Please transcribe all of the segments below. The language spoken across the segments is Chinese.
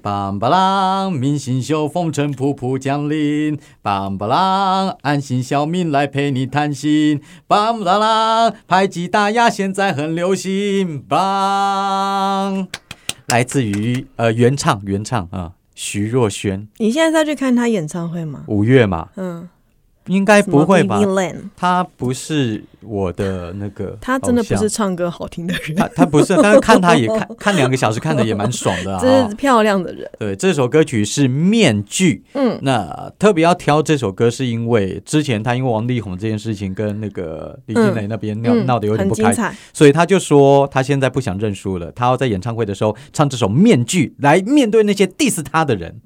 棒棒啷，明星秀，风尘仆仆降临。棒棒啷，安心小民来陪你谈心。棒棒啷，拍击打压现在很流行。棒，来自于呃原唱原唱啊，徐若瑄，你现在再去看他演唱会吗？五月嘛，嗯，应该不会吧？他不是我的那个，他真的不是。唱歌好听的人，他他不是，但是看他也看看两个小时，看的也蛮爽的啊。这是漂亮的人。对，这首歌曲是《面具》。嗯，那特别要挑这首歌，是因为之前他因为王力宏这件事情跟那个李金磊那边闹、嗯闹得有点不开，很精彩。所以他就说他现在不想认输了，他要在演唱会的时候唱这首《面具》来面对那些 diss 他的人。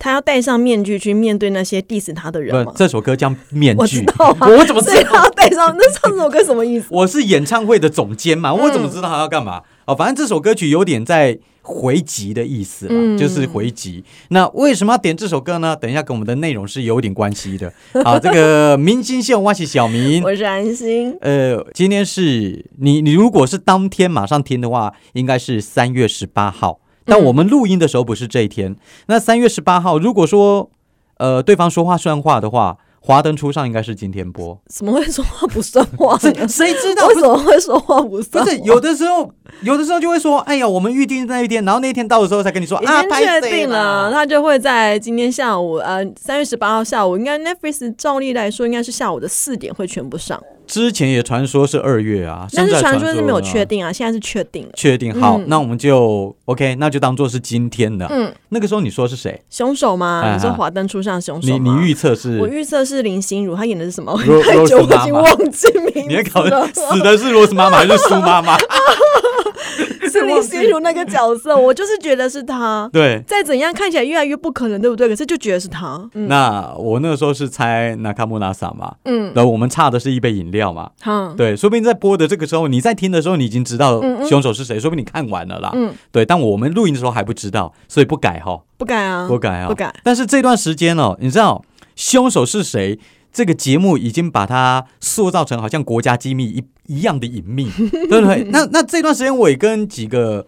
他要戴上面具去面对那些 diss 他的人吗，？这首歌叫《面我具知》道啊，我怎么知道？他要戴上？那唱这首歌什么意思？我是演唱会的总监嘛，我怎么嗯知道他要干嘛？哦，反正这首歌曲有点在回击的意思啦，嗯就是回击。那为什么要点这首歌呢？等一下跟我们的内容是有点关系的。好，这个明星秀，我是小明。我是安心。呃，今天是你你如果是当天马上听的话，应该是三月十八号。但嗯我们录音的时候不是这一天。那三月十八号，如果说呃对方说话算话的话，华灯初上应该是今天播。怎么会说话不算话 谁？谁知道？为什么会说话不算话？不是有的时候，有的时候就会说，哎呀，我们预定那一天，然后那一天到的时候才跟你说啊，确定了，啦他就会在今天下午，呃，三月十八号下午，应该 Netflix 照例来说应该是下午的四点会全部上，之前也传说是二月啊，但是传说是没有确。定啊，现在是确定了。确定好，嗯那我们就 OK，那就当做是今天的。嗯，那个时候你说是谁？凶手吗？哎你说华灯初上凶手你你？预测是我？预测是林心如，她演的是什么太久，我已经忘记名你在搞。死的是罗斯妈妈还是苏妈妈？是林心如那个角色，我就是觉得是他。对，再怎样看起来越来越不可能，对不对？可是就觉得是他。嗯那我那个时候是猜纳卡莫纳萨嘛，嗯，然后我们差的是一杯饮料嘛。好，对，说不定在播的这个时候，你在听的时候，你已经知道凶手是谁，说不定你看完了啦。嗯，对，但我们录音的时候还不知道，所以不改哈。不改啊，不改啊，不改。但是这段时间哦，你知道凶手是谁？这个节目已经把它塑造成好像国家机密一一样的隐秘，对不对？那那这段时间我也跟几个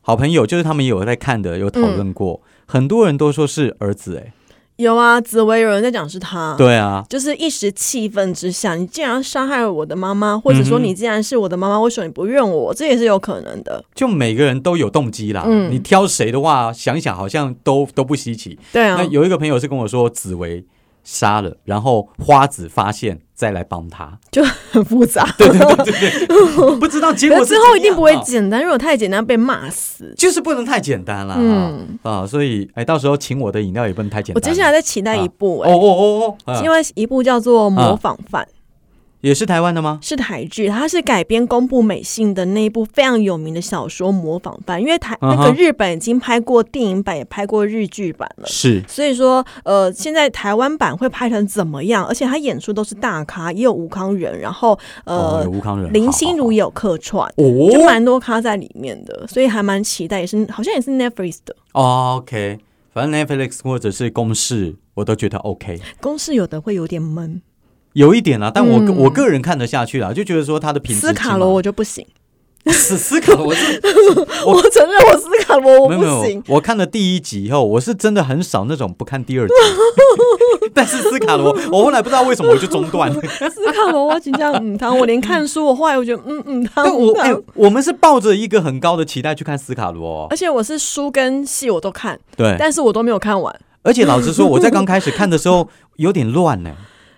好朋友，就是他们也有在看的，有讨论过，很多人都说是儿子、哎，有啊，紫薇有人在讲是他。对啊，就是一时气愤之下，你竟然杀害了我的妈妈，或者说你既然是我的妈妈，为什么你不认我？这也是有可能的。就每个人都有动机啦。嗯你挑谁的话，想一想好像都都不稀奇。对啊那，有一个朋友是跟我说，紫薇杀了，然后花子发现再来帮他。就很复杂。对对对对对，不知道结果之后一定不会简单，如果太简单被骂死。就是不能太简单了，嗯啊啊，所以哎，到时候请我的饮料也不能太简单。我接下来在期待一部、哎、哦哦哦哦，啊因为一部叫做《模仿犯》也是台湾的吗？是台剧，它是改编宫部美幸的那一部非常有名的小说《模仿版》，因为台那个日本已经拍过电影版，也拍过日剧版了。是所以说，呃，现在台湾版会拍成怎么样？而且他演出都是大咖，也有吴康仁，然后哦，呃有，吴康仁，林心如也有客串，好，好好就哦蛮多咖在里面的，所以还蛮期待，也是好像也是 Netflix 的。哦，OK，反正 Netflix 或者是公式我都觉得 OK，公式有的会有点闷，有一点啦，但我嗯。我个人看得下去啦，就觉得说它的品质斯卡罗我就不行，斯斯卡罗我 我承认我斯卡罗我没有我看了第一集以后，我是真的很少那种不看第二集，但是斯卡罗我后来不知道为什么我就中断。了。斯卡罗我紧张嗯汤，我连看书我后来我觉得嗯嗯汤但我我们是抱着一个很高的期待去看斯卡罗、哦。而，且我是书跟戏我都看，对，但是我都没有看完。而且老实说，我在刚开始看的时候有点乱呢、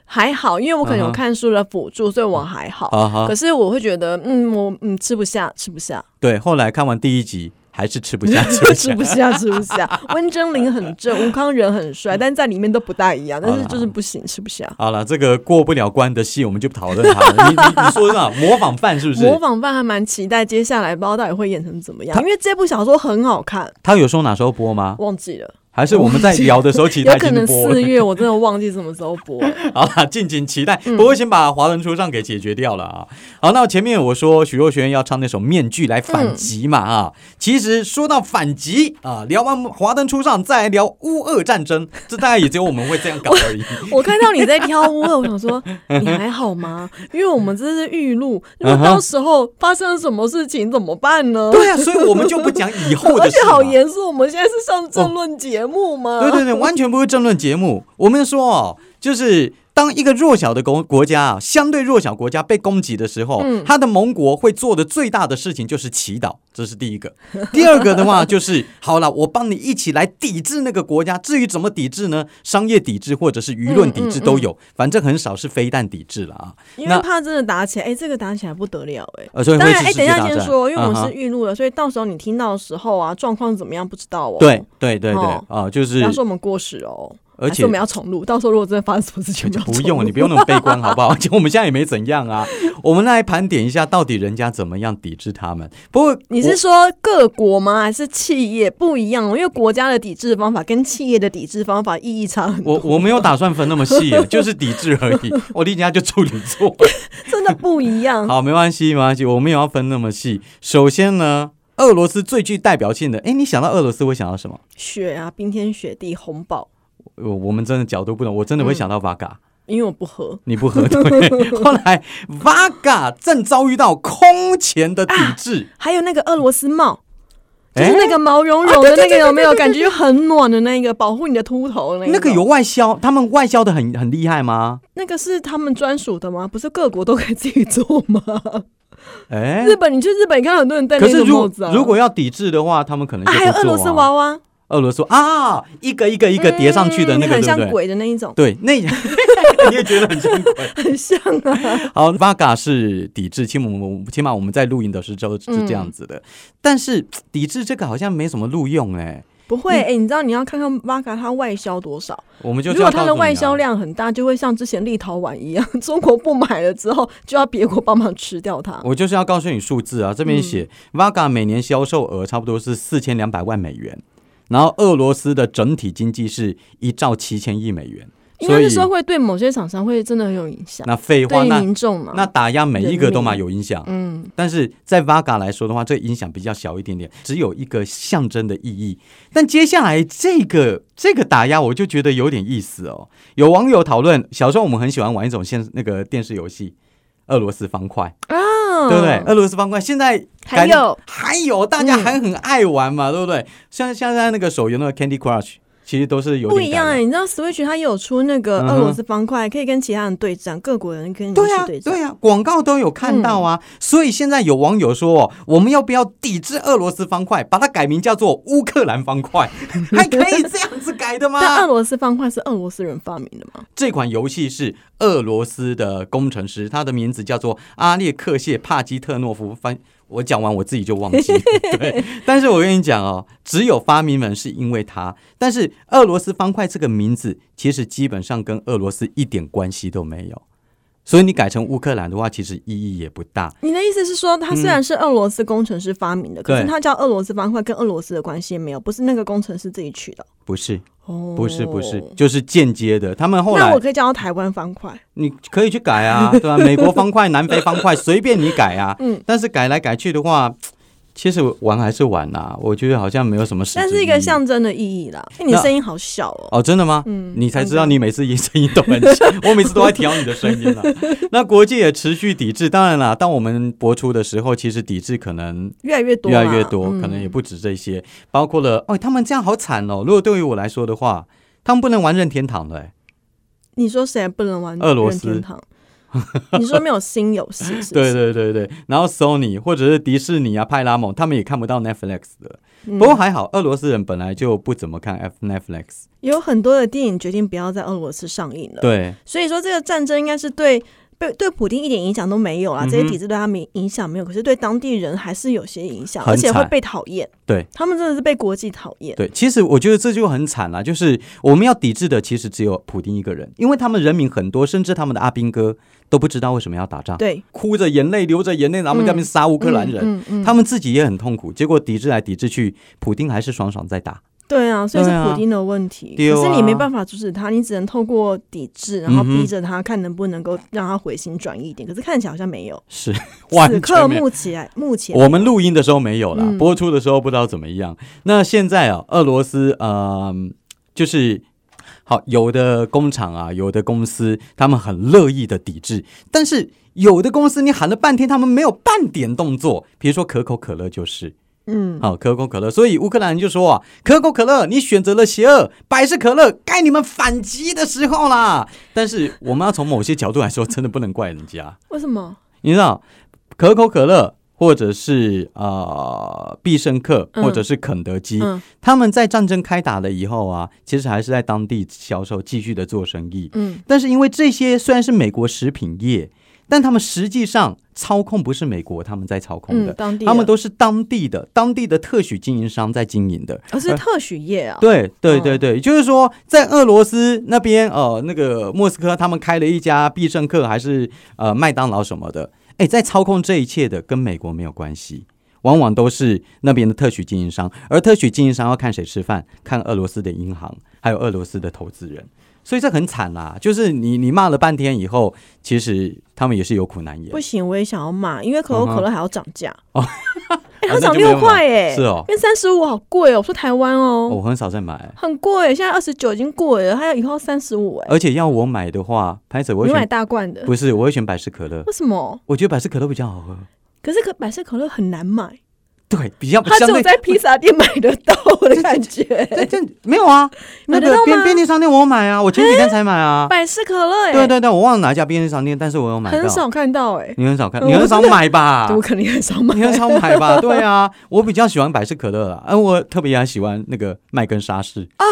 还好，因为我可能有看书的辅助，所以我还好。可，是我会觉得，嗯，我嗯吃不下，吃不下，对，后来看完第一集还是吃不下，吃不吃下。不下，吃不下。温真菱很正，吴康人很帅，但在里面都不大一样，但是就是不行，吃不下。好了，这个过不了关的戏，我们就不讨论它了。你你你说是吧？模仿犯是不是？模仿犯还蛮期待接下来不知道到底会演成怎么样，因为这部小说很好看，他有说哪时候播吗？忘记了。还是我们在聊的时候，其实 它已有可能四。月，我真的忘记什么时候播了。好啦，敬请期待。嗯不过先把华灯初上给解决掉了啊。好，那前面我说许若瑄要唱那首《面具》来反击嘛啊。其实说到反击啊，聊完华灯初上，再来聊乌俄战争，这大概也只有我们会这样搞而已。我看到你在挑乌俄，我想说你还好吗？因为我们这是预录，如果嗯哼到时候发生了什么事情怎么办呢？对啊，所以我们就不讲以后而且的事嘛。好严肃，我们现在是上政论节目吗？对对对，完全不是争论节目。我们说哦，就是当一个弱小的国国家啊，相对弱小国家被攻击的时候，嗯他的盟国会做的最大的事情就是祈祷，这是第一个。第二个的话就是，好了，我帮你一起来抵制那个国家。至于怎么抵制呢？商业抵制或者是舆论抵制都有，反正很少是飞弹抵制了啊。因为怕真的打起来，哎、这个打起来不得了、哎。呃，所以当然，哎、等一。下先说，因为我们是预录的，所以到时候你听到的时候啊，状况怎么样不知道哦。对，对对对哦啊，就是不要说我们过时哦，而且我们要重录。到时候如果真的发生什么事情，我就不用，你不用那么悲观，好不好？而且我们现在也没怎样啊。我们来盘点一下，到底人家怎么样抵制他们。不过你是说各国吗？还是企业不一样哦？因为国家的抵制方法跟企业的抵制方法意义差很多，我我没有打算分那么细，就是抵制而已。我离人家就处女座。真的不一样。好，没关系，没关系，我没有要分那么细。首先呢，俄罗斯最具代表性的，哎，你想到俄罗斯会想到什么？雪啊，冰天雪地，红宝，我我们真的角度不同，我真的会想到 Vaga，、因为我不喝。你不喝 对。后来 Vaga 正遭遇到空前的抵制。还有那个俄罗斯帽，就哎是那个毛茸茸的那个，有没有感觉就很暖的那个，保护你的秃头的那那个有外销，他们外销的很很厉害吗？那个是他们专属的吗？不是各国都可以自己做吗？哎，日本，你去日本，你看很多人戴那个帽子啊。如果要抵制的话，他们可能还有俄罗斯娃娃，俄罗斯啊，一个一个一个叠上去的那个，嗯很像？鬼的那一种，对，那 你也觉得很像鬼。很像啊。好，Vaga 是抵制，起码我们起码我们在录音的时候是这样子的。但是抵制这个好像没什么录用哎、不会，哎、你知道你要看看 Vaga 它外销多少？我们就如果它的外销销量很大，就会像之前立陶宛一样，中国不买了之后，就要别国帮忙吃掉它。我就是要告诉你数字啊，这边写、Vaga 每年销售额差不多是四千两百万美元，然后俄罗斯的整体经济是一兆七千亿美元，所以应该是说会对某些厂商会真的很有影响，那废话那民众嘛。那打压每一个都嘛有影响，嗯，但是在 Vaga 来说的话，这个影响比较小一点点，只有一个象征的意义。但接下来这个这个打压，我就觉得有点意思哦。有网友讨论，小时候我们很喜欢玩一种现那个电视游戏。俄罗斯方块，啊，对不对？俄罗斯方块现在还有还有，大家嗯还很爱玩嘛，对不对？像像在那个手游那个 Candy Crush，其实都是有不一样哎、你知道 Switch 它有出那个俄罗斯方块，可以跟其他人对战，各国人跟你对啊，去对战。对啊，广告都有看到啊，所以现在有网友说，哦，我们要不要抵制俄罗斯方块，把它改名叫做乌克兰方块？还可以这样子改的吗？但俄罗斯方块是俄罗斯人发明的吗？这款游戏是俄罗斯的工程师，他的名字叫做阿列克谢帕基特诺夫。翻我讲完我自己就忘记，对。但是我跟你讲哦，只有发明人是因为他，但是俄罗斯方块这个名字其实基本上跟俄罗斯一点关系都没有。所以你改成乌克兰的话，其实意义也不大。你的意思是说，它虽然是俄罗斯工程师发明的，可是对它叫俄罗斯方块，跟俄罗斯的关系也没有，不是那个工程师自己取的。不是，哦，不是，不是，就是间接的。他们后来那我可以叫它台湾方块。你可以去改啊，对吧、美国方块、南非方块，随便你改啊。嗯，但是改来改去的话，其实玩还是玩呐、我觉得好像没有什么但是一个象征的意义啦。哎，你的那声音好小哦。哦，真的吗？嗯你才知道你每次声音都很小，我每次都在调你的声音了。那国际也持续抵制，当然啦，当我们播出的时候，其实抵制可能越来越多越，来越多，嗯可能也不止这些，包括了哦，他们这样好惨哦。如果对于我来说的话，他们不能玩任天堂的、欸，你说谁不能玩俄罗斯？你说没有新游戏是是？对对对对，然后 Sony 或者是迪士尼啊、派拉蒙，他们也看不到 Netflix 的。嗯不过还好，俄罗斯人本来就不怎么看 F Netflix。有很多的电影决定不要在俄罗斯上映了。对，所以说这个战争应该是对对对普丁一点影响都没有啦，嗯哼这些体制对他们影响没有，可是对当地人还是有些影响，而且会被讨厌。对，他们真的是被国际讨厌。对，其实我觉得这就很惨了，就是我们要抵制的其实只有普丁一个人，因为他们人民很多，甚至他们的阿兵哥都不知道为什么要打仗，对，哭着眼泪流着眼泪，然后在那边杀乌克兰人，嗯嗯嗯他们自己也很痛苦，结果抵制来抵制去，普丁还是爽爽在打。对啊，所以是普丁的问题。啊可是你没办法阻止他，你只能透过抵制，然后逼着他看能不能够让他回心转意一点。可是看起来好像没有。是此刻。目前目前我们录音的时候没有啦，嗯播出的时候不知道怎么样。那现在啊，俄罗斯呃，就是好有的工厂啊，有的公司他们很乐意的抵制，但是有的公司你喊了半天，他们没有半点动作。比如说可口可乐就是。嗯，好、可口可乐，所以乌克兰人就说啊，可口可乐，你选择了邪恶，百事可乐，该你们反击的时候啦。但是我们要从某些角度来说，真的不能怪人家。为什么？你知道，可口可乐或者是呃必胜客嗯或者是肯德基，嗯他们在战争开打了以后啊，其实还是在当地销售，继续的做生意。嗯，但是因为这些虽然是美国食品业，但他们实际上操控不是美国他们在操控的，他们都是当地的当地的特许经营商在经营的。而是特许业啊。对对对对对，就是说，在俄罗斯那边，呃，那个莫斯科他们开了一家必胜客，还是呃麦当劳什么的，哎，在操控这一切的跟美国没有关系，往往都是那边的特许经营商，而特许经营商要看谁吃饭，看俄罗斯的银行，还有俄罗斯的投资人，所以这很惨啦。就是你你骂了半天以后，其实他们也是有苦难言不。行，我也想要骂，因为可口可乐还要涨价哦 它涨六块哎，是哦因为三十五好贵哦。我说台湾哦，我很少在买，很贵，现在二十九已经贵了，还有以后三十五哎。而且要我买的话，拍子我会你买选大罐的，不是，我会选百事可乐。为什么？我觉得百事可乐比较好喝，可是可百事可乐很难买，对，比较相对。有在披萨店买得到的感觉。对，这没有啊，那个便便利商店我有买啊，我前几天才买啊。百事可乐哎，对对对，我忘了哪一家便利商店，但是我有买到。很少看到哎，你很少看，我你很少买吧？我肯定很少买你。很少买吧？对啊，我比较喜欢百事可乐啊，而我特别还喜欢那个麦根沙士啊。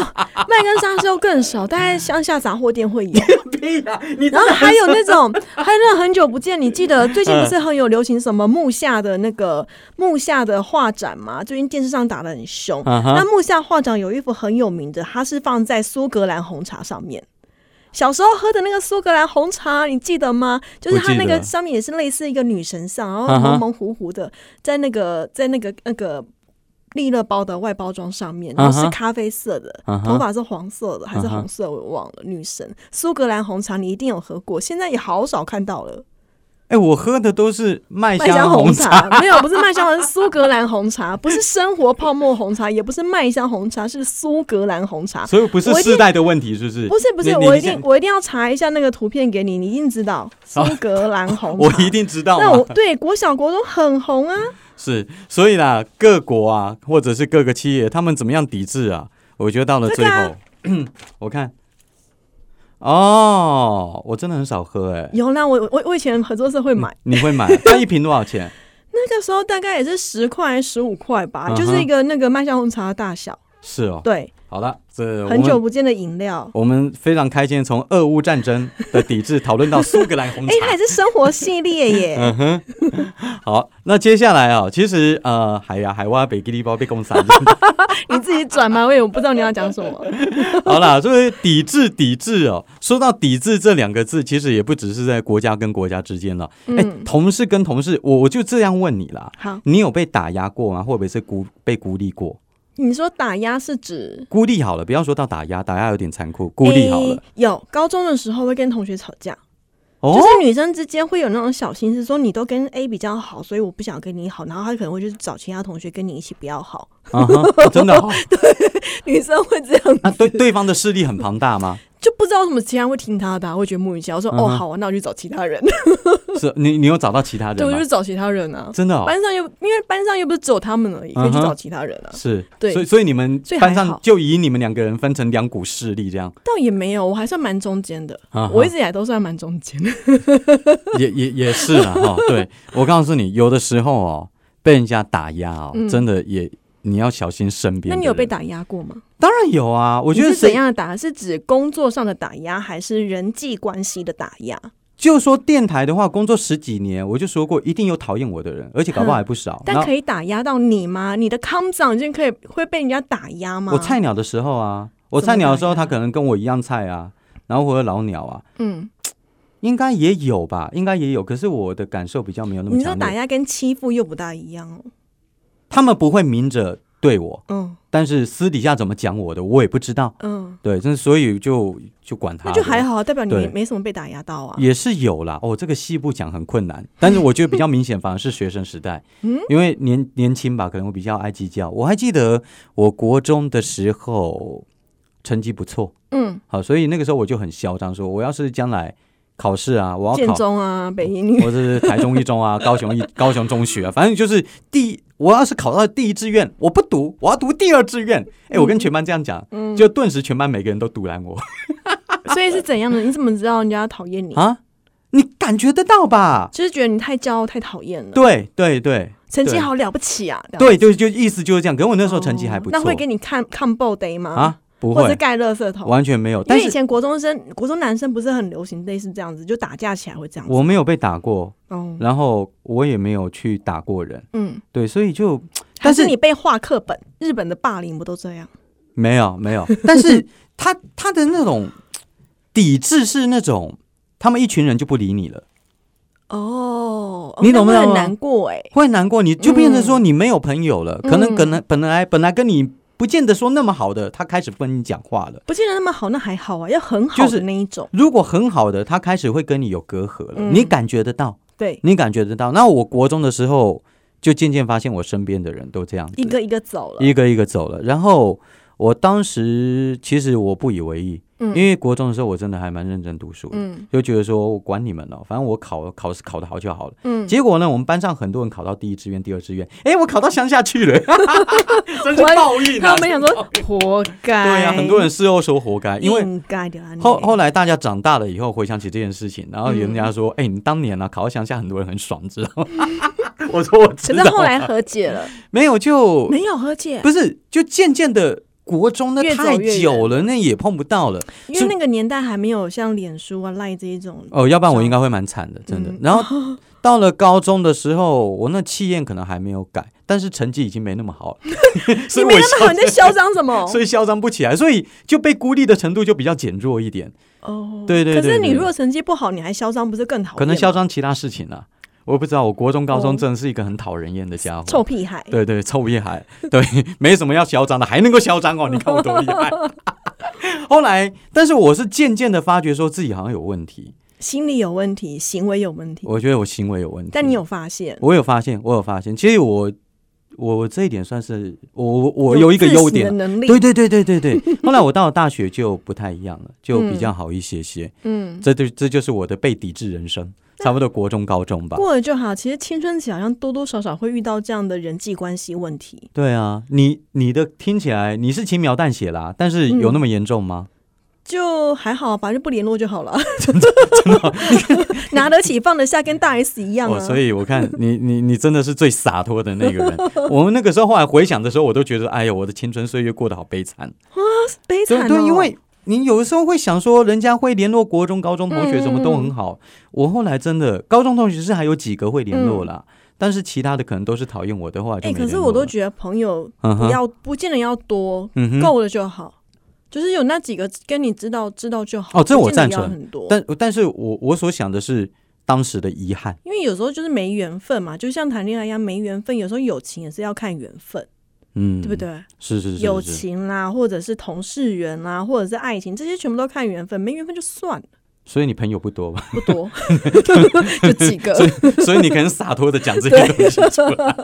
麦根沙士又更少，大概乡下杂货店会有。你然后还有那种，还有那种很久不见，你记得最近不是很有流行什么木下的那个木下的画展嘛？最近电视上打的很凶。那木下画展有一幅很有名的，它是放在苏格兰红茶上面。小时候喝的那个苏格兰红茶，你记得吗？就是它那个上面也是类似一个女神像，然后嗯哼蒙蒙糊糊的，在那个在那个那个利乐包的外包装上面，然后是咖啡色的，头发是黄色的还是红色，我忘了。女神苏格兰红茶，你一定有喝过，现在也好少看到了。哎，我喝的都是麦麦香香红茶。茶没有，不是麦香红，是苏格兰红茶，不是生活泡沫红茶，也不是麦香红茶，是苏格兰红茶。所以不是世代的问题，是不是？不是不是，我一定我一定要查一下那个图片给你，你一定知道 苏格兰红茶。我一定知道那我。对国小国中很红啊，是，所以啦，各国啊，或者是各个企业，他们怎么样抵制啊？我觉得到了最后，我看，哦，我真的很少喝哎、有啦，我我我以前合作社会买，你会买？它一瓶多少钱？那个时候大概也是十块十五块吧，嗯就是一个那个麦香红茶的大小，是哦，对，好了，这很久不见的饮料。我们非常开心，从俄乌战争的抵制讨论到苏格兰红哎、它也。是生活系列耶。嗯哼，好，那接下来啊，其实呃，海呀海蛙北吉利包被攻散。你自己转吗？我也不知道你要讲什么。好啦，所以抵制抵制哦，说到抵制这两个字，其实也不只是在国家跟国家之间了。哎、嗯同事跟同事，我我就这样问你啦，好，你有被打压过吗？或者是孤被孤立过？你说打压是指孤立好了，不要说到打压，打压有点残酷，孤立好了诶。有高中的时候会跟同学吵架，哦就是女生之间会有那种小心思，说你都跟 A 比较好，所以我不想跟你好，然后她可能会去找其他同学跟你一起比较好。真的、哦？女生会这样，啊对对方的势力很庞大吗？就不知道为什么其他人会听他的啊、会觉得莫名其妙。我说、嗯哦好啊，那我去找其他人，是你你有找到其他人对，我？就去找其他人啊。真的哦，班上又因为班上又不是只有他们而已，可以去找其他人啊。是，对所以所以你们班上就以你们两个人分成两股势力这样，倒也没有，我还算蛮中间的。啊我一直以来都算蛮中间 的。也也也是啊哈。对我告诉你，有的时候哦，被人家打压哦，嗯真的也你要小心身边。那你有被？打压过吗？当然有啊，我我觉得是怎样的打？是指工作上的打压，还是人际关系的打压？就说电台的话，工作十几年，我就说过，一定有讨厌我的人，而且搞不好还不少。但可以打压到你吗？你的 come down 就可以会被人家打压吗？我菜鸟的时候啊，我菜鸟的时候，他可能跟我一样菜啊，然后或者老鸟啊，嗯，应该也有吧，应该也有。可是我的感受比较没有那么你说。打压跟欺负又不大一样哦。他们不会明着对我，嗯但是私底下怎么讲我的，我也不知道。嗯，对，真的所以就就管他的，那就还好啊，代表你没没什么被打压到啊。也是有啦。哦，这个细部讲很困难，但是我觉得比较明显，反而是学生时代，嗯因为年年轻吧，可能我比较爱计较。我还记得我国中的时候成绩不错，嗯，好，所以那个时候我就很嚣张，说我要是将来考试啊，我要建考。中啊，北一女，或者是台中一中啊，高雄一高雄中学啊，反正就是第，我要是考到第一志愿，我不读，我要读第二志愿。哎、我跟全班这样讲，嗯，就顿时全班每个人都堵拦我 所以是怎样的？你怎么知道人家讨厌你？啊！你感觉得到吧？就是觉得你太骄傲、太讨厌了。对对对成绩好了不起啊！这样对，就就意思就是这样。可是我那时候成绩还不错、哦那会给你看看 b day 吗？啊，不会，或者是盖垃圾桶？完全没有。因但以前国中生、国中男生不是很流行类似这样子，就打架起来会这样子。我没有被打过，哦，然后我也没有去打过人，嗯，对，所以就还但是是你被画课本，日本的霸凌不都这样？没有没有。但是 他他的那种抵制是那种，他们一群人就不理你了。哦，你懂不懂啊那会很难过哎。会难过，你就变成说你没有朋友了，嗯可能可能本来本来跟你不见得说那么好的，他开始不跟你讲话了。不见得那么好，那还好啊，要很好就是的那一种。如果很好的，他开始会跟你有隔阂了，嗯你感觉得到，对，你感觉得到。那我国中的时候，就渐渐发现我身边的人都这样子，一个一个走了。一个一个走了。然后我当时其实我不以为意，嗯因为国中的时候我真的还蛮认真读书的，嗯就觉得说我管你们了，反正我考考试考得好就好了。嗯，结果呢，我们班上很多人考到第一志愿、第二志愿，哎，我考到乡下去了，真是我报应啊！他们想说活该。对呀、很多人事后说活该，因为。后后来大家长大了以后回想起这件事情，然后人家说，哎、你当年啊考到乡下，很多人很爽，知道吗？我说我知道，可是后来和解了，没有就没有和解，不是就渐渐的。国中那太越久了，那也碰不到了因为那个年代还没有像脸书啊、赖这一种。哦，要不然我应该会蛮惨的，真的。嗯然后 到了高中的时候，我那气焰可能还没有改，但是成绩已经没那么好了，所以我你没那么好，你在嚣张什么？所以嚣张不起来，所以就被孤立的程度就比较减弱一点。哦，对对对对可是你如果成绩不好，你还嚣张，不是更讨厌吗？可能嚣张其他事情啊，我不知道。我国中、高中哦真的是一个很讨人厌的家伙，臭屁孩。对对，臭屁孩，对，没什么要嚣张的，还能够嚣张哦，你看我多厉害。后来，但是我是渐渐的发觉说自己好像有问题，心理有问题，行为有问题，我觉得我行为有问题。但你有发现？我有发现，我有发现，其实我我这一点算是我我我有一个优点。能力。对对对对对对，后来我到了大学就不太一样了，就比较好一些些。嗯，这就这就是我的被抵制人生，差不多国中、高中吧。过了就好。其实青春期好像多多少少会遇到这样的人际关系问题，对啊，你你的听起来你是轻描淡写啦，但是有那么严重吗？就还好，反正不联络就好了。真 的真的，拿得起放得下，跟大 S 一样。所以我看你你你真的是最洒脱的那个人。我们那个时候后来回想的时候，我都觉得，哎呀，我的青春岁月过得好悲惨啊。悲惨、哦。对对，因为你有的时候会想说，人家会联络国中、高中同学，什么都很好。我后来真的高中同学是还有几个会联络啦，但是其他的可能都是讨厌我的话就哎。可是我都觉得朋友要，不见得要多，嗯够了就好。就是有那几个跟你知道知道就好。哦这我赞成很多。但但是我我所想的是当时的遗憾。因为有时候就是没缘分嘛，就像谈恋爱一样，没缘分。有时候友情也是要看缘分，嗯，对不？对？是是是是友情啦，或者是同事缘啦，或者是爱情，这些全部都看缘分，没缘分就算了，所以你朋友不多吧？不多，就几个。所以你可能洒脱的讲这些东西出来。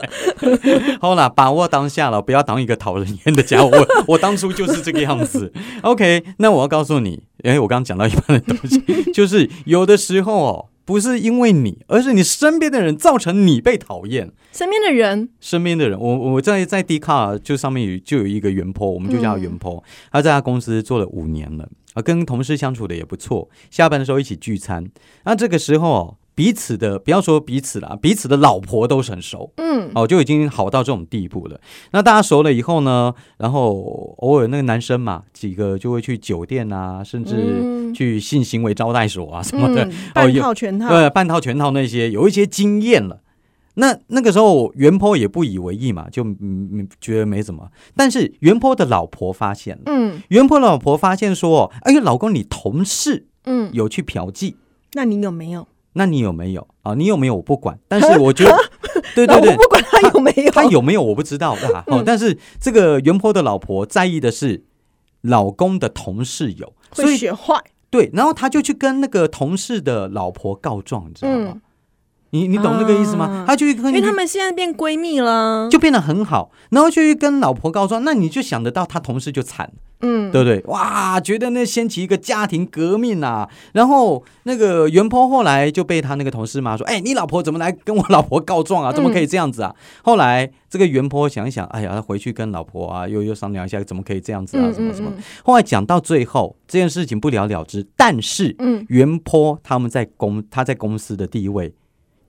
好啦，把握当下了，不要当一个讨人厌的家伙。我 我当初就是这个样子。OK，那我要告诉你，哎，我刚刚讲到一半的东西，就是有的时候哦，不是因为你，而是你身边的人造成你被讨厌。身边的人，身边的人，我我在在 d 卡就上面有就有一个袁坡，我们就叫他袁坡，他在他公司做了五年了，啊，跟同事相处的也不错，下班的时候一起聚餐，那这个时候哦彼此的不要说彼此啦，彼此的老婆都是很熟。嗯，哦，就已经好到这种地步了。那大家熟了以后呢，然后偶尔那个男生嘛，几个就会去酒店啊，甚至嗯去性行为招待所啊什么的，嗯，半有套全套，对，半套全套那些有一些经验了。那那个时候袁坡也不以为意嘛，就嗯嗯觉得没什么。但是袁坡的老婆发现了，嗯袁坡的老婆发现说：“哎呦，老公，你同事嗯，有去嫖妓，那你有没有？那你有没有？啊？你有没有？我不管，但是我觉得对对 对，不管他有没有，他有没有我不知道啊。哦，但是这个袁坡的老婆在意的是老公的同事有，所以会学坏，对，然后他就去跟那个同事的老婆告状，你知道吗？嗯你你懂那个意思吗？啊他就去跟因为他们现在变闺蜜了，就变得很好，然后就去跟老婆告状，那你就想得到他同事就惨。嗯，对不对？哇，觉得那掀起一个家庭革命啊！然后那个袁坡后来就被他那个同事骂说：“哎，你老婆怎么来跟我老婆告状啊？怎么可以这样子啊？”后来这个袁坡想一想，哎呀，他回去跟老婆啊又又商量一下，怎么可以这样子啊？嗯什么什么嗯。后来讲到最后，这件事情不了了之，但是嗯袁坡他们在公他在公司的地位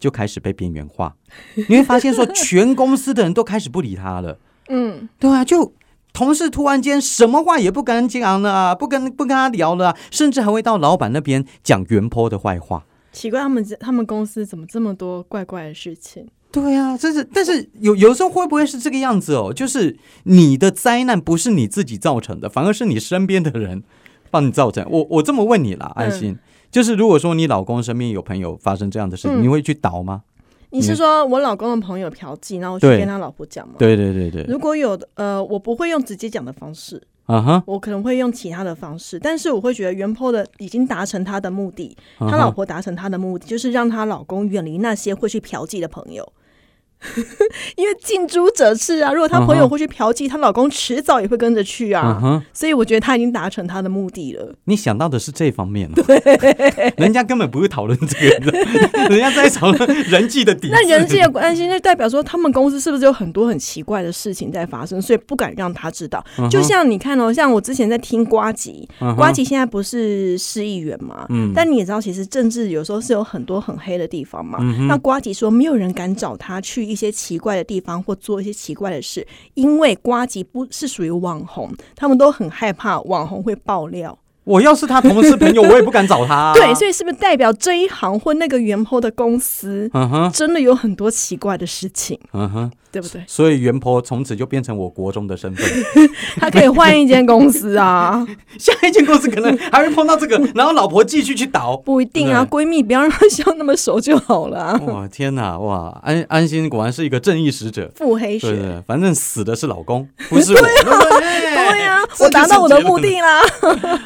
就开始被边缘化，你会发现说，全公司的人都开始不理他了。嗯，对啊，就同事突然间什么话也不跟讲了啊，不跟不跟他聊了啊、甚至还会到老板那边讲袁坡的坏话。奇怪，他们他们公司怎么这么多怪怪的事情？对啊，这是，但是有有时候会不会是这个样子哦？就是你的灾难不是你自己造成的，反而是你身边的人帮你造成。我我这么问你啦，安心，就是如果说你老公身边有朋友发生这样的事情，嗯你会去倒吗？你是说我老公的朋友嫖妓，然后我去跟他老婆讲吗？。对对对对，如果有的，呃，我不会用直接讲的方式，啊哈，我可能会用其他的方式，但是我会觉得原 PO 的已经达成他的目的，他老婆达成他的目的，就是让她老公远离那些会去嫖妓的朋友。因为近朱者赤啊，如果她朋友会去嫖妓，她老公迟早也会跟着去啊。所以我觉得她已经达成她的目的了。你想到的是这方面、哦，对，人家根本不会讨论这个的，人家在讨论人际的底。那人际的关系，就代表说他们公司是不是有很多很奇怪的事情在发生，所以不敢让他知道。就像你看哦，像我之前在听瓜吉，嗯瓜吉现在不是市议员嘛，嗯但你也知道，其实政治有时候是有很多很黑的地方嘛。嗯那瓜吉说，没有人敢找他去一些奇怪的地方或做一些奇怪的事，因为瓜吉不是属于网红，他们都很害怕网红会爆料。我要是他同事朋友，我也不敢找他、啊。对，所以是不是代表这一行或那个元坡的公司真的有很多奇怪的事情，嗯哼，对不对？所以袁婆从此就变成我国中的身份，他可以换一间公司啊，下一间公司可能还会碰到这个，然后老婆继续去倒。不一定啊，闺蜜不要让她笑那么熟就好了啊。哇天哪，哇安安心果然是一个正义使者。腹黑学，对对，反正死的是老公，不是我。对呀、这我达到我的目的啦。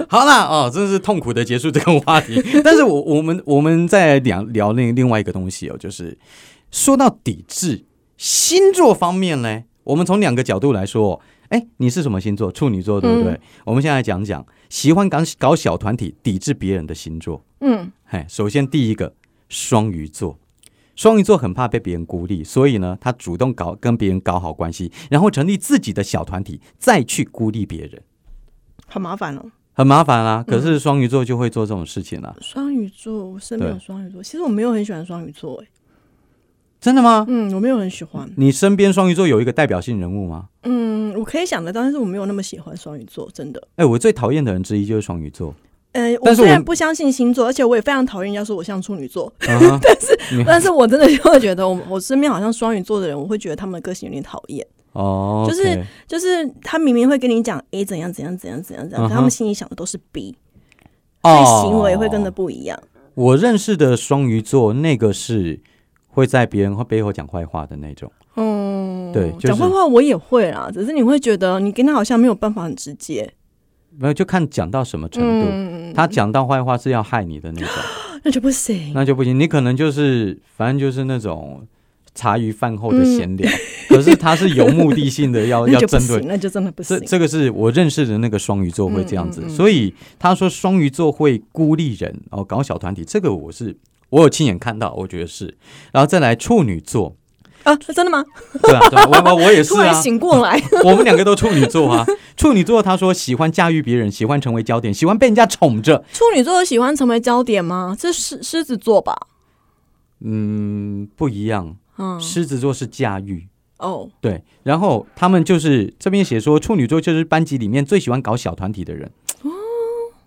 好啦，哦，真是痛苦的结束这个话题。但是我我们我们再聊聊另另外一个东西哦，就是说到抵制星座方面呢，我们从两个角度来说。哎，你是什么星座？处女座，对不对？嗯我们现在讲讲喜欢搞搞小团体、抵制别人的星座。嗯，嘿，首先第一个双鱼座，双鱼座很怕被别人孤立，所以呢，他主动搞跟别人搞好关系，然后成立自己的小团体，再去孤立别人。很麻烦哦。很麻烦啦、嗯可是双鱼座就会做这种事情啦、双鱼座，我身边有双鱼座，其实我没有很喜欢双鱼座，哎，真的吗？嗯，我没有很喜欢，你身边双鱼座有一个代表性人物吗？嗯，我可以想得到，但是我没有那么喜欢双鱼座，真的。哎、我最讨厌的人之一就是双鱼座。呃，我虽然不相信星座，而且我也非常讨厌人家说我像处女座，但是但是我真的就会觉得我我身边好像双鱼座的人，我会觉得他们的个性有点讨厌。哦，就是就是他明明会跟你讲 A 怎样怎样怎样怎样怎样，他们心里想的都是 B，所以行为会跟着哦不一样。我认识的双鱼座，那个是会在别人背后讲坏话的那种。嗯，对就是讲坏话我也会啦，只是你会觉得你跟他好像没有办法很直接，没有，就看讲到什么程度。嗯，他讲到坏话是要害你的那种，那就不行。那就不行。你可能就是，反正就是那种茶余饭后的嗯闲聊，可是他是有目的性的要 要针对那就真的不行。这这个是我认识的那个双鱼座会这样子，所以他说双鱼座会孤立人哦，搞小团体，这个我是我有亲眼看到，我觉得是。然后再来处女座，啊，真的吗？对啊，对啊，我我我也是 突然啊，醒过来，我们两个都处女座啊。处女座他说喜欢驾驭别人，喜欢成为焦点，喜欢被人家宠着。处女座喜欢成为焦点吗？这是狮子座吧？嗯，不一样，嗯，狮子座是驾驭。哦，对，然后他们就是这边写说，处女座就是班级里面最喜欢搞小团体的人。哦，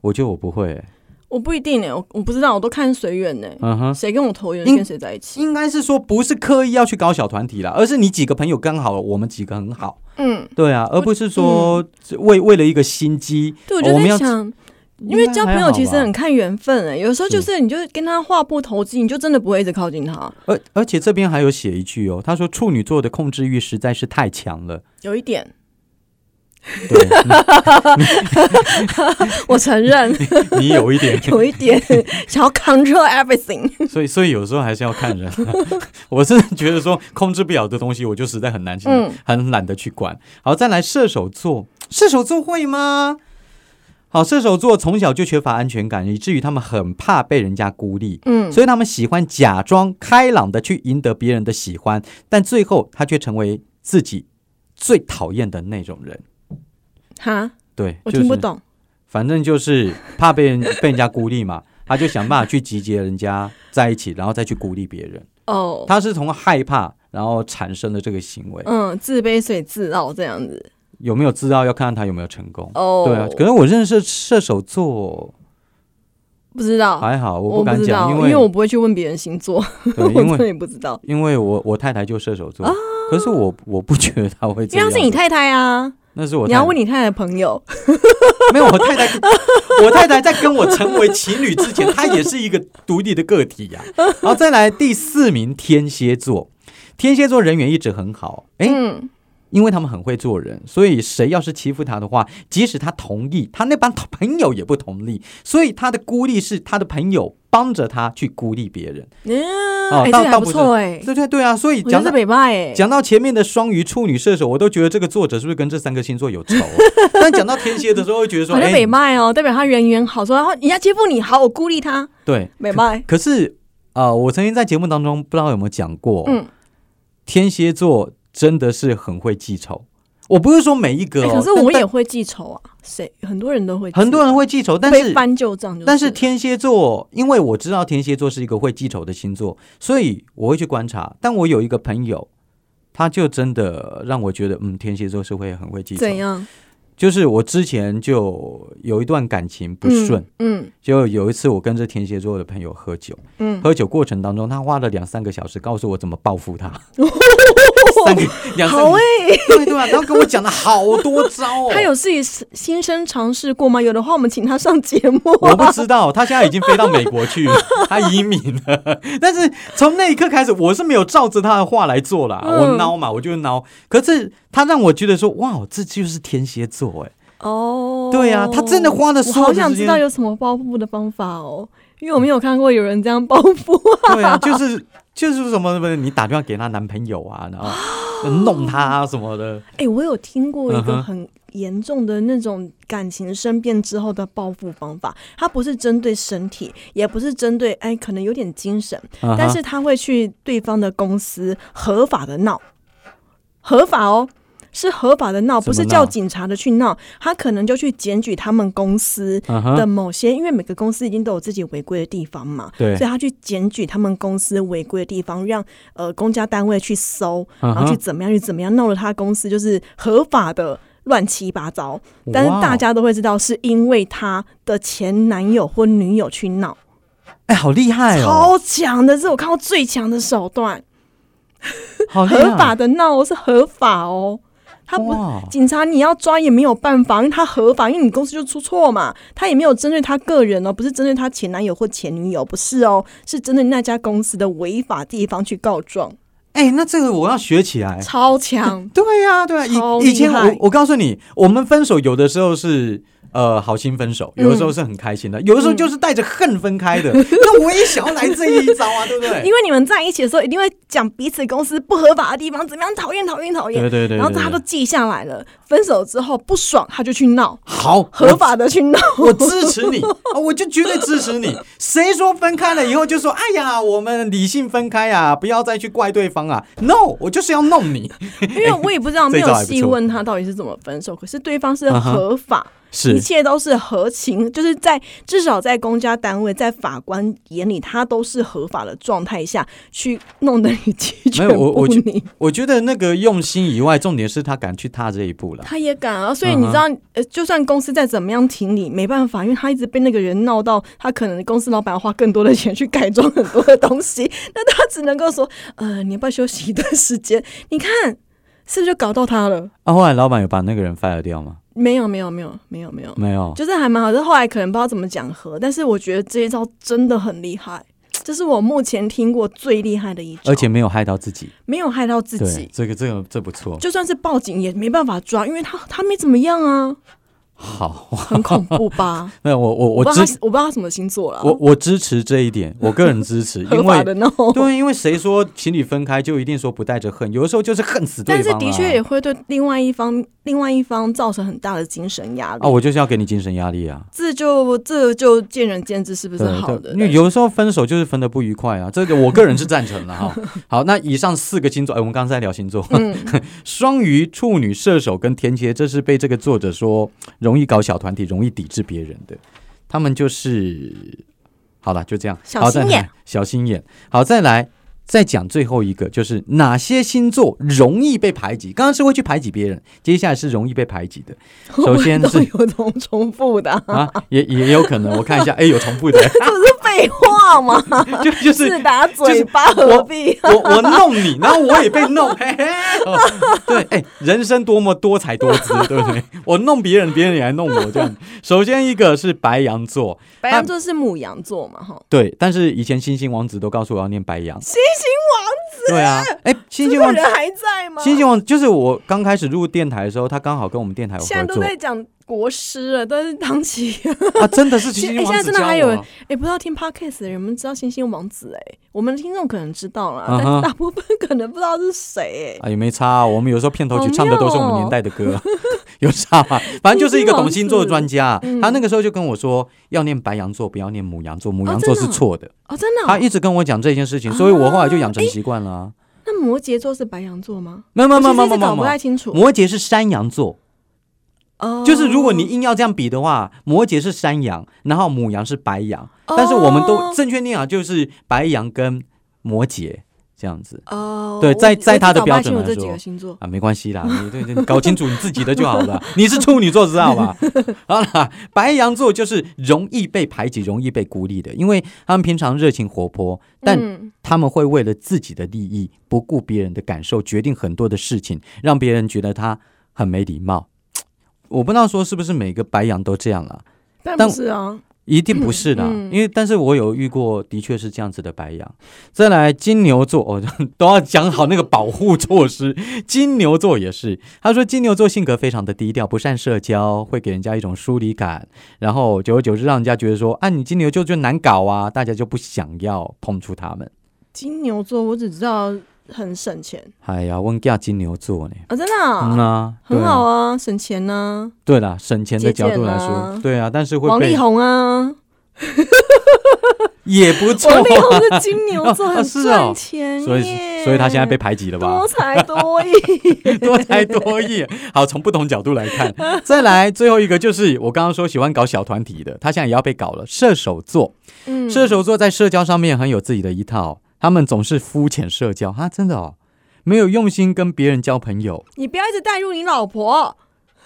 我觉得我不会、欸，我不一定呢，我我不知道，我都看随缘呢。嗯哼，谁跟我投缘，跟谁在一起。应该是说不是刻意要去搞小团体啦，而是你几个朋友刚好，我们几个很好，嗯，对啊，而不是说为为了一个心机，对，我就在想，因为交朋友其实很看缘分哎、有时候就是是你就跟他话不投机，你就真的不会一直靠近他。而而且这边还有写一句哦，他说处女座的控制欲实在是太强了。有一点，对，我承认你你有一点，有一点想要 control everything。所以所以有时候还是要看人。我是觉得说控制不了的东西，我就实在很难很懒得去管。好，再来射手座，射手座会吗？好，射手座从小就缺乏安全感，以至于他们很怕被人家孤立。嗯，所以他们喜欢假装开朗的去赢得别人的喜欢，但最后他却成为自己最讨厌的那种人。哈，对，我就是听不懂。反正就是怕被人被人家孤立嘛，他就想办法去集结人家在一起，然后再去孤立别人。哦，他是从害怕然后产生的这个行为，嗯，自卑所以自傲这样子。有没有自傲要看看他有没有成功。哦，对啊，可是我认识射手座不知道，还好，我不敢讲，因为，因为我不会去问别人星座，对，我因真的不知道。因为我我太太就射手座，可是我我不觉得他会这样是你太太啊，那是我你要问你太太的朋友。没有，我太太，我太太在跟我成为情侣之前，她也是一个独立的个体呀、然后再来第四名，天蝎座，天蝎座人缘一直很好，诶，嗯，因为他们很会做人，所以谁要是欺负他的话，即使他同意，他那帮朋友也不同意，所以他的孤立是他的朋友帮着他去孤立别人。嗯，哦哎，这还不倒倒不错哎，对对对啊，所以讲到北派哎，讲到前面的双鱼、处女、射手，我都觉得这个作者是不是跟这三个星座有仇？但讲到天蝎的时候，会觉得说，哎好像北，派哦，代表他人缘好，说然后人家欺负你，好，我孤立他，对，北派。可是呃，我曾经在节目当中不知道有没有讲过，嗯，天蝎座真的是很会记仇。我不是说每一个、可是我但也会记仇啊，谁很多人都会，很多人会记仇，但是翻旧账，但是天蝎座，因为我知道天蝎座是一个会记仇的星座，所以我会去观察。但我有一个朋友，他就真的让我觉得，嗯，天蝎座是会很会记仇。怎样就是我之前就有一段感情不顺，，嗯就有一次我跟这天蝎座的朋友喝酒，嗯，喝酒过程当中，他花了两三个小时告诉我怎么报复他，三个两三个好哎，对对啊，然后跟我讲了好多招哦。他有自己新生尝试过吗？有的话，我们请他上节目。我不知道，他现在已经飞到美国去，他移民了。但是从那一刻开始，我是没有照着他的话来做啦。嗯我孬嘛，我就孬。可是他让我觉得说，哇，这就是天蝎座哎。哦，对啊他真的花了我所有的时间好想知道有什么报复的方法哦，因为我没有看过有人这样报复。对啊，就是就是什么什么，你打电话给她男朋友啊，然后弄他啊什么的。哎、我有听过一个很严重的那种感情生变之后的报复方法，他不是针对身体，也不是针对哎，可能有点精神，但是他会去对方的公司合法的闹，合法哦。是合法的闹，不是叫警察的去闹，他可能就去检举他们公司嗯的，某些，因为每个公司已经都有自己违规的地方嘛，对。所以他去检举他们公司违规的地方，让呃公家单位去搜，嗯然后去，怎么样去怎么样，闹了他公司就是合法的乱七八糟。但是大家都会知道，是因为他的前男友或女友去闹，哎，好厉害哦，超强的，这是我看过最强的手段。好合法的闹是合法哦，他不，警察你要抓也没有办法，因为他合法，因为你公司就出错嘛，他也没有针对他个人哦，不是针对他前男友或前女友，不是哦，是针对那家公司的违法地方去告状，哎，那这个我要学起来。超强。对呀、对呀、超以以前我我告诉你，我们分手有的时候是呃好心分手，有的时候是很开心的，有的时候就是带着恨分开的。那我也想要来这一招啊，对不对？因为你们在一起的时候，一定会讲彼此公司不合法的地方，怎么样讨厌、讨厌、讨厌。对对对对然后他都记下来了。分手之后不爽，他就去闹，好合法的去闹。我，支持你啊，我就绝对支持你。谁说分开了以后就说哎呀，我们理性分开啊，不要再去怪对方啊？No，我就是要弄你。因为我也不知道，没有细问他到底是怎么分手，可是对方是合法。一是切都是合情，就是在至少在公家单位、在法官眼里，他都是合法的状态下去弄得你鸡没犬不有我我觉宁。我觉得那个用心以外，重点是他敢去踏这一步了。他也敢啊，所以你知道，呃，就算公司再怎么样挺你，没办法，因为他一直被那个人闹到，他可能公司老板要花更多的钱去改装很多的东西，那他只能够说，呃，你要不要休息一段时间？你看，是不是就搞到他了？啊，后来老板有把那个人 fire 掉吗？没有没有没有没有没有，没有，就是还蛮好就。后来可能不知道怎么讲和，但是我觉得这一招真的很厉害，这是我目前听过最厉害的一招，而且没有害到自己。没有害到自己，。这个这个这不错。就算是报警也没办法抓，因为他他没怎么样啊，好，很恐怖吧？那我我我我知我不知道他什么星座了，我我支持这一点，我个人支持，因为。对，因为谁说情侣分开就一定说不带着恨？有的时候就是恨死对但方、但。是的确也会对另外一方另外一方造成很大的精神压力。啊，我就是要给你精神压力啊。这就这就见仁见智，是不是好的？对，因为有的时候分手就是分的不愉快啊，这个我个人是赞成的哈。好，那以上四个星座，哎，我们刚才在聊星座，嗯双鱼、处女、射手跟天蝎，这是被这个作者说容易搞小团体、容易抵制别人的，他们就是好了，就这样，好再来小心眼小心眼。好，再来。再讲最后一个，就是哪些星座容易被排挤？刚刚是会去排挤别人，接下来是容易被排挤的。首先是有重重复的啊，啊，也也有可能，我看一下，哎，有重复的，废话吗？就就是自打嘴巴何必？我我弄你，然后我也被弄，嘿嘿。哦对，哎，人生多么多彩多姿，对不对？我弄别人，别人也来弄我，这样。首先一个是白羊座，白羊座是母羊座嘛？哈，对，但是以前星星王子都告诉我要念白羊。星星王子对啊，哎，星星王子，还在吗？星星王就是我刚开始入电台的时候，他刚好跟我们电台有现在都合作在讲国师了，但是唐琪。啊，真的是星星哎，现在王子教真的还有。哎，不知道听 podcast 的人们知道星星王子哎，我们的听众可能知道了，但是大部分可能不知道是谁哎。啊，也没差、啊，我们有时候片头曲唱的都是我们年代的歌，有差吗？反正就是一个懂星座的专家，嗯他那个时候就跟我说，要念白羊座，不要念母羊座，母羊座是错的。哦，真的哦？他一直跟我讲这件事情，所以我后来就养成习惯了、啊。那摩羯座是白羊座吗？没有没有没有没有没有没有，不太清楚。摩羯是山羊座，哦，就是如果你硬要这样比的话，摩羯是山羊，然后母羊是白羊，但是我们都哦正确念啊，就是白羊跟摩羯这样子。哦，对在在他的标准来说。啊，没关系啦，你对对，搞清楚你自己的就好了。你是处女座，知道吧？好啦，白羊座就是容易被排挤、容易被孤立的，因为他们平常热情活泼，但嗯他们会为了自己的利益，不顾别人的感受，决定很多的事情，让别人觉得他很没礼貌。我不知道说是不是每个白羊都这样了，但但不是啊，一定不是啦，嗯因为但是我有遇过，的确是这样子的白羊。再来金牛座，哦，都要讲好那个保护措施。金牛座也是，他说金牛座性格非常的低调，不善社交，会给人家一种疏离感，然后久而久之让人家觉得说，啊，你金牛座就难搞啊，大家就不想要碰触他们。金牛座我只知道很省钱。哎呀，温家金牛座呢？啊，真的啊、嗯啊，很好啊，省钱呢、对啦，省钱的角度来说，对啊，但是会被王力宏啊，也不错。王力宏啊，是金牛座，啊很是哦。赚钱耶、所以所以他现在被排挤了吧？多才多艺。多才多艺。好，从不同角度来看，再来最后一个就是我刚刚说喜欢搞小团体的，他现在也要被搞了。射手座，嗯，射手座在社交上面很有自己的一套，他们总是肤浅社交哈，真的哦，没有用心跟别人交朋友，你不要一直带入你老婆，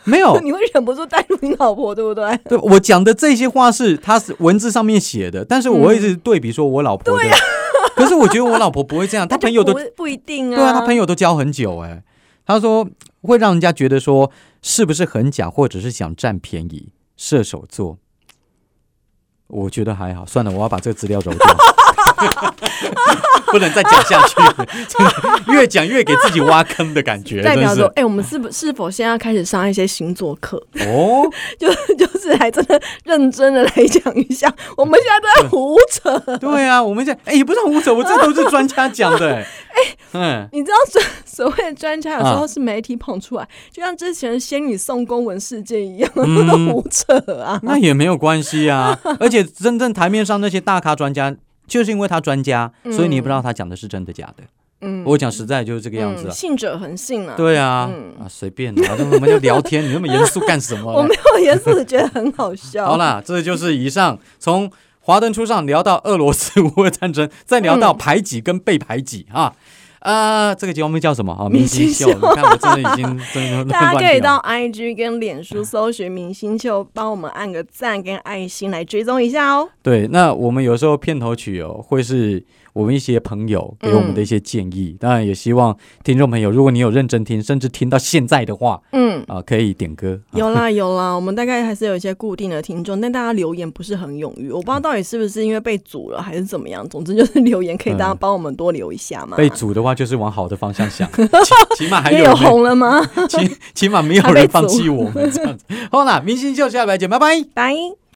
没有。你会忍不住带入你老婆，对不对？对我讲的这些话是他是文字上面写的，但是我会一直对比说我老婆的。可是我觉得我老婆不会这样，她朋友都不不一定啊。对啊，他朋友都交很久哎。他说会让人家觉得说是不是很假，或者是想占便宜。射手座，我觉得还好，算了，我要把这个资料揉掉，不能再讲下去 了，越讲越给自己挖坑的感觉，代表说，哎、我们是不是否现在要开始上一些星座课？哦，就就是还真的认真的来讲一下，我们现在都在胡扯。对啊，我们现在哎也不是胡扯，我这都是专家讲的哎，嗯，你知道所所谓的专家有时啊候是媒体捧出来，就像之前仙女送公文事件一样，嗯都胡扯啊。那也没有关系啊，而且真正台面上那些大咖专家。就是因为他专家，所以你也不知道他讲的是真的假的。嗯，我讲实在就是这个样子。信者恒信啊。对啊，嗯啊随便啊，我们就聊天，你那么严肃干什么 我没？有严肃的觉得很好笑。好啦，这就是以上从华灯初上聊到俄罗斯乌俄战争，再聊到排挤跟被排挤啊。啊，这个节目叫什么哦？明星秀。明星秀你看我真的已经 真的大家可以到 IG 跟脸书搜寻“明星秀”，帮我们按个赞跟爱心来追踪一下哦。对，那我们有时候片头曲哦，会是我们一些朋友给我们的一些建议。当然，也希望听众朋友，如果你有认真听，甚至听到现在的话，嗯嗯，啊，可以点歌。啊有啦 有啦，我们大概还是有一些固定的听众，但大家留言不是很踊跃，我不知道到底是不是因为被阻了还是怎么样。总之就是留言可以大家嗯帮我们多留一下嘛。被阻的话，就是往好的方向想，起 起码还有红了吗？起起码没有人放弃我们这样子。好啦，明星秀下来见，拜拜。拜。